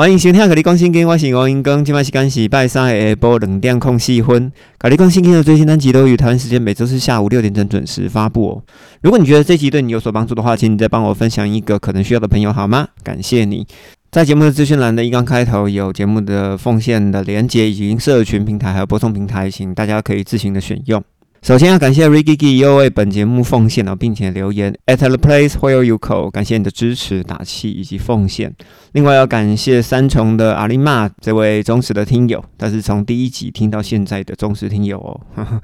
欢迎收听《格力讲心经》，我是王英庚，今晚时间是拜三下播冷电空四分。格力讲心经的最新单集都于台湾时间每周四下午六点整准时发布哦。如果你觉得这集对你有所帮助的话，请你再帮我分享一个可能需要的朋友好吗？感谢你。在节目的资讯栏的一刚开头有节目的奉献的连接，以及社群平台还有播送平台，请大家可以自行的选用。首先要感谢 Ricky 又为本节目奉献了，并且留言 at the place where you go，感谢你的支持、打气以及奉献。另外要感谢三重的阿丽玛这位忠实的听友，他是从第一集听到现在的忠实听友哦。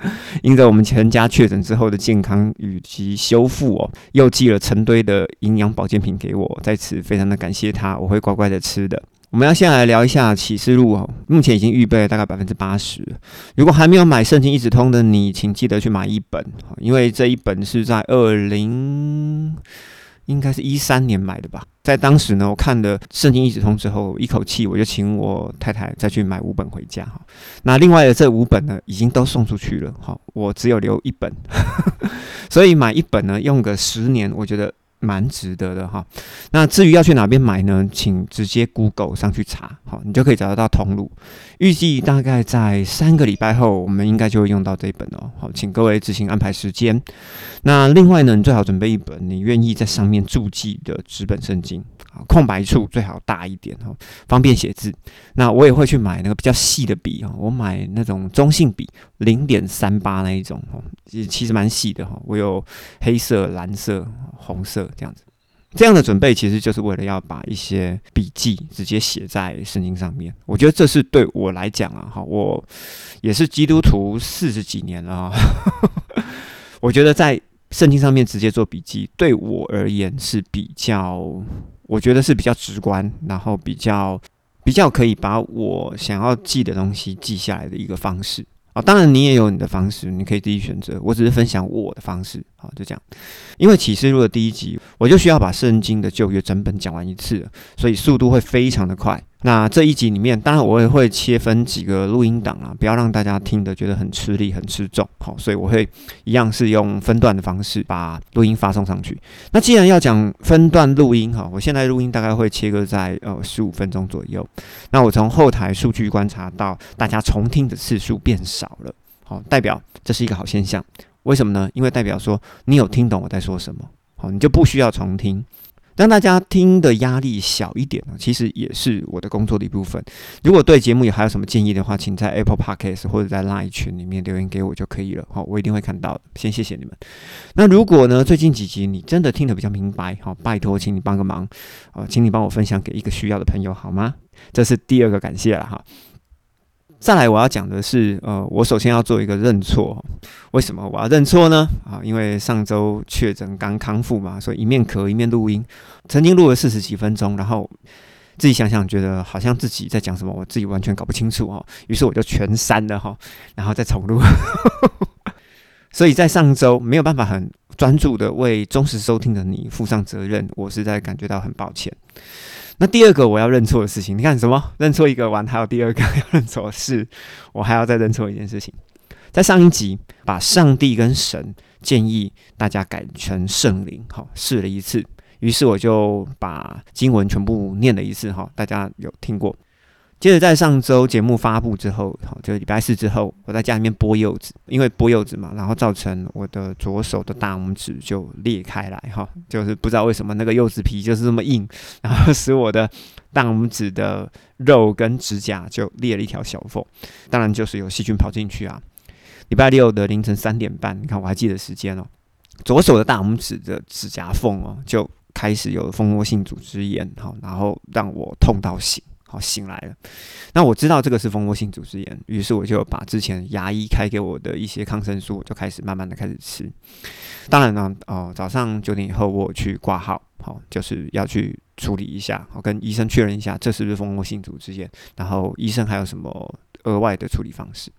因着我们全家确诊之后的健康以及修复哦，又寄了成堆的营养保健品给我，在此非常的感谢他，我会乖乖的吃的。我们要先来聊一下启示录哦，目前已经预备了大概百分之八十。如果还没有买圣经一直通的你，请记得去买一本，因为这一本是在二零应该是一三年买的吧。在当时呢，我看了圣经一直通之后，一口气我就请我太太再去买五本回家哈。那另外的这五本呢，已经都送出去了哈，我只有留一本，所以买一本呢，用个十年，我觉得。蛮值得的哈，那至于要去哪边买呢？请直接 Google 上去查，好，你就可以找得到通路。预计大概在三个礼拜后，我们应该就会用到这一本哦。好，请各位自行安排时间。那另外呢，你最好准备一本你愿意在上面注记的纸本圣经，啊，空白处最好大一点哦，方便写字。那我也会去买那个比较细的笔哦，我买那种中性笔，零点三八那一种哦，其实蛮细的哈。我有黑色、蓝色、红色。这样子，这样的准备其实就是为了要把一些笔记直接写在圣经上面。我觉得这是对我来讲啊，哈，我也是基督徒四十几年了哈啊。我觉得在圣经上面直接做笔记，对我而言是比较，我觉得是比较直观，然后比较比较可以把我想要记的东西记下来的一个方式。啊，当然你也有你的方式，你可以自己选择。我只是分享我的方式，好，就这样。因为启示录的第一集，我就需要把圣经的旧约整本讲完一次，所以速度会非常的快。那这一集里面，当然我也会切分几个录音档啊，不要让大家听的觉得很吃力、很吃重。好，所以我会一样是用分段的方式把录音发送上去。那既然要讲分段录音哈，我现在录音大概会切割在呃十五分钟左右。那我从后台数据观察到，大家重听的次数变少了，好，代表这是一个好现象。为什么呢？因为代表说你有听懂我在说什么，好，你就不需要重听。让大家听的压力小一点呢，其实也是我的工作的一部分。如果对节目有还有什么建议的话，请在 Apple Podcast 或者在 Line 群里面留言给我就可以了。好，我一定会看到的。先谢谢你们。那如果呢，最近几集你真的听得比较明白，好，拜托，请你帮个忙，啊，请你帮我分享给一个需要的朋友好吗？这是第二个感谢了哈。再来，我要讲的是，呃，我首先要做一个认错。为什么我要认错呢？啊，因为上周确诊刚康复嘛，所以一面咳一面录音，曾经录了四十几分钟，然后自己想想觉得好像自己在讲什么，我自己完全搞不清楚哦，于是我就全删了哈，然后再重录。所以在上周没有办法很专注的为忠实收听的你负上责任，我实在感觉到很抱歉。那第二个我要认错的事情，你看什么？认错一个完，还有第二个要认错，是我还要再认错一件事情。在上一集把上帝跟神建议大家改成圣灵，好试了一次，于是我就把经文全部念了一次，哈，大家有听过？接着在上周节目发布之后，好，就礼拜四之后，我在家里面剥柚子，因为剥柚子嘛，然后造成我的左手的大拇指就裂开来，哈，就是不知道为什么那个柚子皮就是这么硬，然后使我的大拇指的肉跟指甲就裂了一条小缝，当然就是有细菌跑进去啊。礼拜六的凌晨三点半，你看我还记得时间哦，左手的大拇指的指甲缝哦就开始有蜂窝性组织炎，好，然后让我痛到醒。好，醒来了。那我知道这个是蜂窝性组织炎，于是我就把之前牙医开给我的一些抗生素，就开始慢慢的开始吃。当然呢，哦，早上九点以后我去挂号，好，就是要去处理一下，我跟医生确认一下这是不是蜂窝性组织炎，然后医生还有什么额外的处理方式。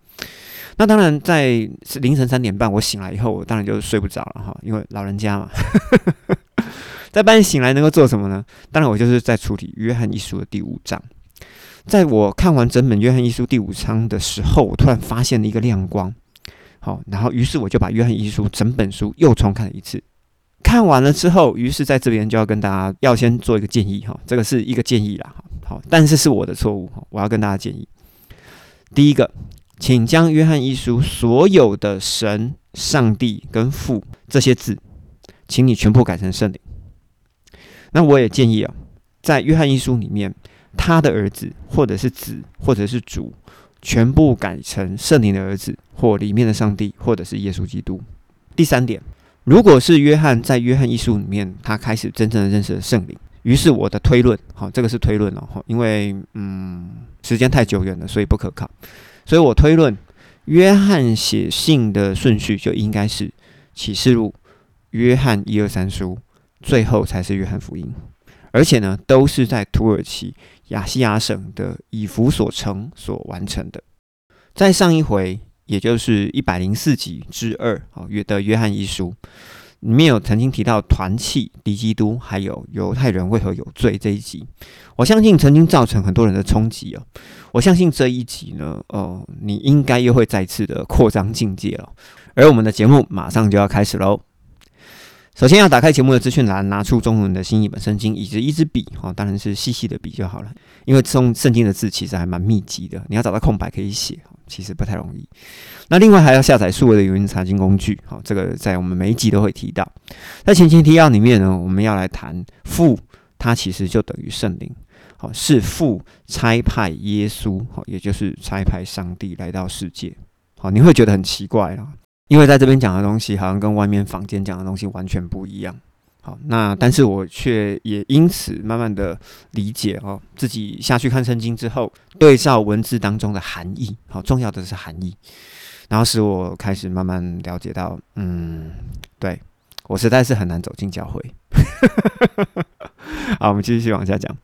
那当然，在凌晨三点半我醒来以后，我当然就睡不着了哈，因为老人家嘛。在半夜醒来能够做什么呢？当然，我就是在处理约翰一书的第五章。在我看完整本约翰一书第五章的时候，我突然发现了一个亮光。好，然后于是我就把约翰一书整本书又重看了一次。看完了之后，于是在这边就要跟大家要先做一个建议哈，这个是一个建议啦。好，但是是我的错误。我要跟大家建议，第一个，请将约翰一书所有的神、上帝跟父这些字，请你全部改成圣灵。那我也建议啊，在约翰一书里面，他的儿子或者是子或者是主，全部改成圣灵的儿子或里面的上帝或者是耶稣基督。第三点，如果是约翰在约翰一书里面，他开始真正的认识了圣灵，于是我的推论，好，这个是推论了哈，因为嗯时间太久远了，所以不可靠，所以我推论约翰写信的顺序就应该是启示录、约翰一二三书。最后才是约翰福音，而且呢，都是在土耳其亚细亚省的以弗所城所完成的。在上一回，也就是一百零四集之二啊，约的约翰一书里面有曾经提到团契敌基督，还有犹太人为何有罪这一集，我相信曾经造成很多人的冲击哦。我相信这一集呢，哦，你应该又会再次的扩张境界了。而我们的节目马上就要开始喽。首先要打开节目的资讯栏，拿出中文的新译本圣经，以及一支笔，哈，当然是细细的笔就好了。因为中圣经的字其实还蛮密集的，你要找到空白可以写，其实不太容易。那另外还要下载数位的语音查经工具，好，这个在我们每一集都会提到。在前情提要里面呢，我们要来谈父，它其实就等于圣灵，好，是父差派耶稣，好，也就是差派上帝来到世界，好，你会觉得很奇怪啊。因为在这边讲的东西，好像跟外面房间讲的东西完全不一样。好，那但是我却也因此慢慢的理解哦，自己下去看圣经之后，对照文字当中的含义，好，重要的是含义，然后使我开始慢慢了解到，嗯，对我实在是很难走进教会。好，我们继续往下讲，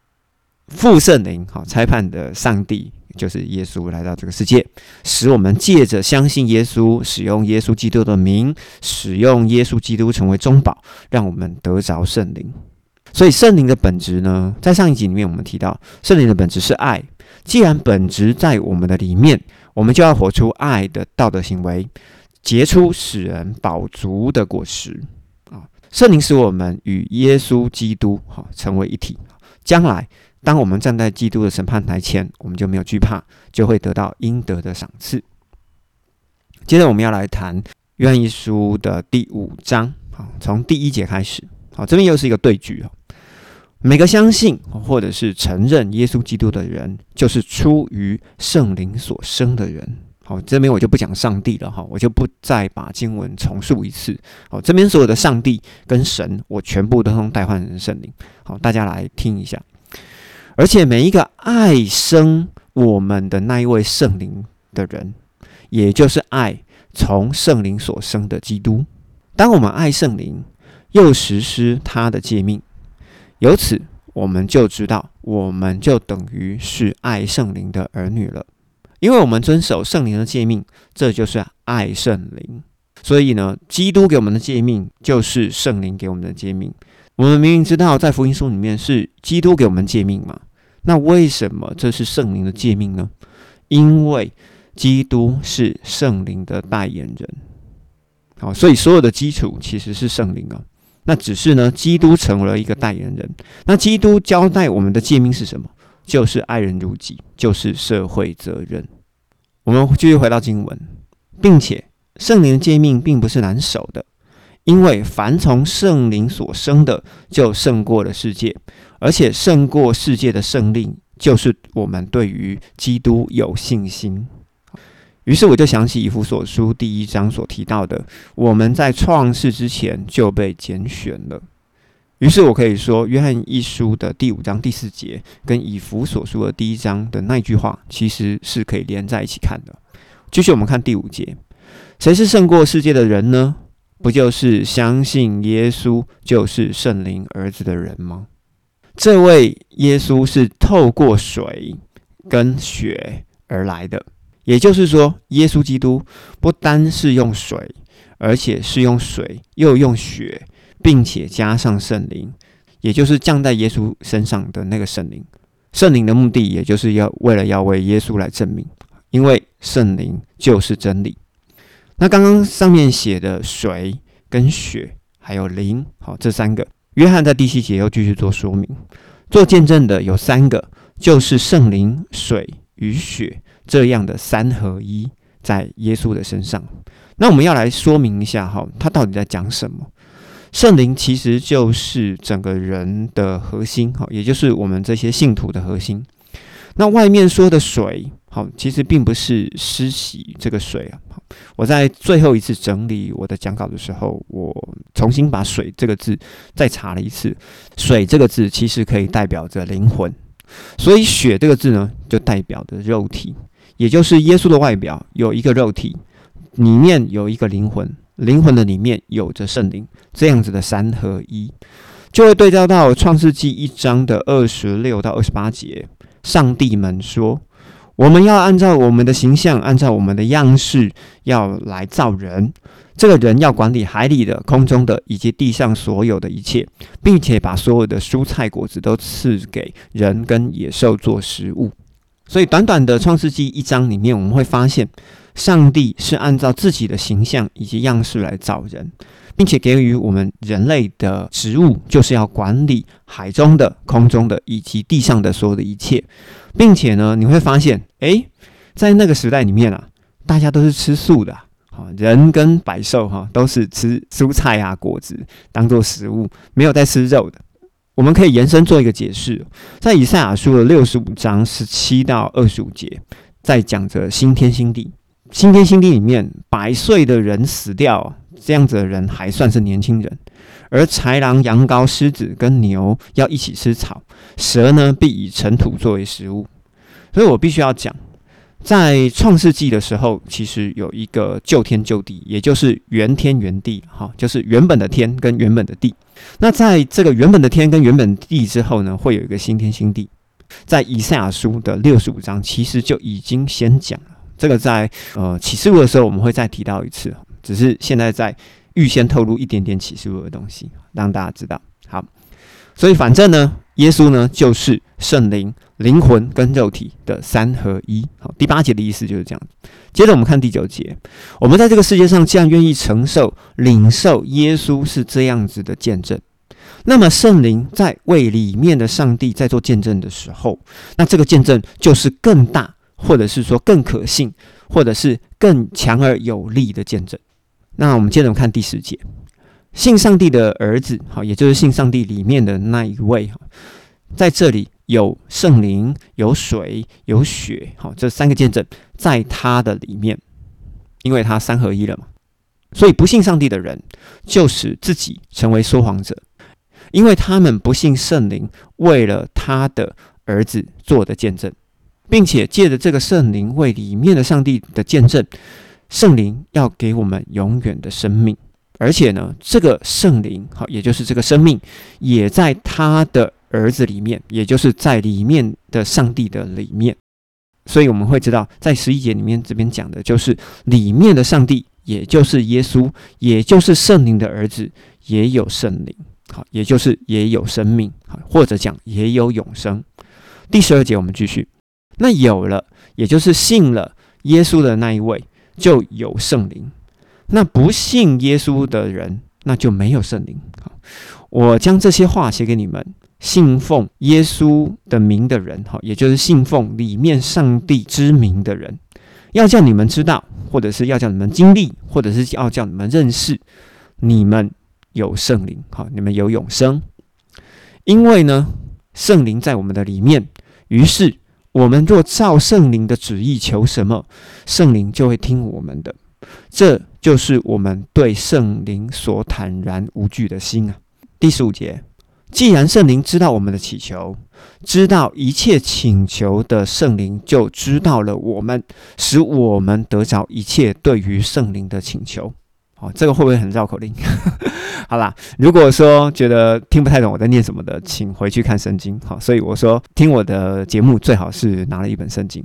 父圣灵，好，裁判的上帝。就是耶稣来到这个世界，使我们借着相信耶稣，使用耶稣基督的名，使用耶稣基督成为中保，让我们得着圣灵。所以圣灵的本质呢，在上一集里面我们提到，圣灵的本质是爱。既然本质在我们的里面，我们就要活出爱的道德行为，结出使人饱足的果实啊！圣灵使我们与耶稣基督哈成为一体，将来。当我们站在基督的审判台前，我们就没有惧怕，就会得到应得的赏赐。接着我们要来谈愿意书的第五章，好，从第一节开始，好，这边又是一个对句哦。每个相信或者是承认耶稣基督的人，就是出于圣灵所生的人。好，这边我就不讲上帝了哈，我就不再把经文重述一次。好，这边所有的上帝跟神，我全部都用代换成圣灵。好，大家来听一下。而且每一个爱生我们的那一位圣灵的人，也就是爱从圣灵所生的基督。当我们爱圣灵，又实施他的诫命，由此我们就知道，我们就等于是爱圣灵的儿女了。因为我们遵守圣灵的诫命，这就是爱圣灵。所以呢，基督给我们的诫命，就是圣灵给我们的诫命。我们明明知道，在福音书里面是基督给我们诫命嘛？那为什么这是圣灵的诫命呢？因为基督是圣灵的代言人，好，所以所有的基础其实是圣灵啊。那只是呢，基督成为了一个代言人。那基督交代我们的诫命是什么？就是爱人如己，就是社会责任。我们继续回到经文，并且圣灵的诫命并不是难守的。因为凡从圣灵所生的，就胜过了世界，而且胜过世界的胜利，就是我们对于基督有信心。于是我就想起以弗所书第一章所提到的，我们在创世之前就被拣选了。于是我可以说，约翰一书的第五章第四节，跟以弗所书的第一章的那句话，其实是可以连在一起看的。继续我们看第五节，谁是胜过世界的人呢？不就是相信耶稣就是圣灵儿子的人吗？这位耶稣是透过水跟血而来的，也就是说，耶稣基督不单是用水，而且是用水又用血，并且加上圣灵，也就是降在耶稣身上的那个圣灵。圣灵的目的，也就是要为了要为耶稣来证明，因为圣灵就是真理。那刚刚上面写的水跟血还有灵，好，这三个，约翰在第七节又继续做说明。做见证的有三个，就是圣灵、水与血这样的三合一，在耶稣的身上。那我们要来说明一下哈，他到底在讲什么？圣灵其实就是整个人的核心哈，也就是我们这些信徒的核心。那外面说的水，好，其实并不是湿洗这个水啊。我在最后一次整理我的讲稿的时候，我重新把“水”这个字再查了一次。水这个字其实可以代表着灵魂，所以“血”这个字呢，就代表着肉体，也就是耶稣的外表有一个肉体，里面有一个灵魂，灵魂的里面有着圣灵，这样子的三合一，就会对照到创世纪一章的二十六到二十八节。上帝们说：“我们要按照我们的形象，按照我们的样式，要来造人。这个人要管理海里的、空中的以及地上所有的一切，并且把所有的蔬菜果子都赐给人跟野兽做食物。所以，短短的创世纪一章里面，我们会发现，上帝是按照自己的形象以及样式来造人。”并且给予我们人类的职务，就是要管理海中的、空中的以及地上的所有的一切，并且呢，你会发现，诶，在那个时代里面啊，大家都是吃素的，啊，人跟百兽哈都是吃蔬菜啊、果子当做食物，没有在吃肉的。我们可以延伸做一个解释，在以赛亚书的六十五章十七到二十五节，在讲着新天新地。新天新地里面，百岁的人死掉。这样子的人还算是年轻人，而豺狼、羊羔、狮子跟牛要一起吃草，蛇呢必以尘土作为食物。所以我必须要讲，在创世纪的时候，其实有一个旧天旧地，也就是原天原地，哈，就是原本的天跟原本的地。那在这个原本的天跟原本地之后呢，会有一个新天新地。在以赛亚书的六十五章，其实就已经先讲。这个在呃启示录的时候，我们会再提到一次。只是现在在预先透露一点点启示录的东西，让大家知道。好，所以反正呢，耶稣呢就是圣灵、灵魂跟肉体的三合一。好，第八节的意思就是这样。接着我们看第九节，我们在这个世界上既然愿意承受、领受耶稣是这样子的见证，那么圣灵在为里面的上帝在做见证的时候，那这个见证就是更大，或者是说更可信，或者是更强而有力的见证。那我们接着看第十节，信上帝的儿子，好，也就是信上帝里面的那一位，哈，在这里有圣灵、有水、有血，好，这三个见证在他的里面，因为他三合一了嘛，所以不信上帝的人就使自己成为说谎者，因为他们不信圣灵为了他的儿子做的见证，并且借着这个圣灵为里面的上帝的见证。圣灵要给我们永远的生命，而且呢，这个圣灵好，也就是这个生命，也在他的儿子里面，也就是在里面的上帝的里面。所以我们会知道，在十一节里面这边讲的就是里面的上帝，也就是耶稣，也就是圣灵的儿子，也有圣灵，好，也就是也有生命，好，或者讲也有永生。第十二节我们继续，那有了，也就是信了耶稣的那一位。就有圣灵，那不信耶稣的人，那就没有圣灵。我将这些话写给你们，信奉耶稣的名的人，哈，也就是信奉里面上帝之名的人，要叫你们知道，或者是要叫你们经历，或者是要叫你们认识，你们有圣灵，好，你们有永生，因为呢，圣灵在我们的里面，于是。我们若照圣灵的旨意求什么，圣灵就会听我们的。这就是我们对圣灵所坦然无惧的心啊。第十五节，既然圣灵知道我们的祈求，知道一切请求的圣灵就知道了我们，使我们得着一切对于圣灵的请求。哦，这个会不会很绕口令？好啦，如果说觉得听不太懂我在念什么的，请回去看圣经。好，所以我说听我的节目最好是拿了一本圣经。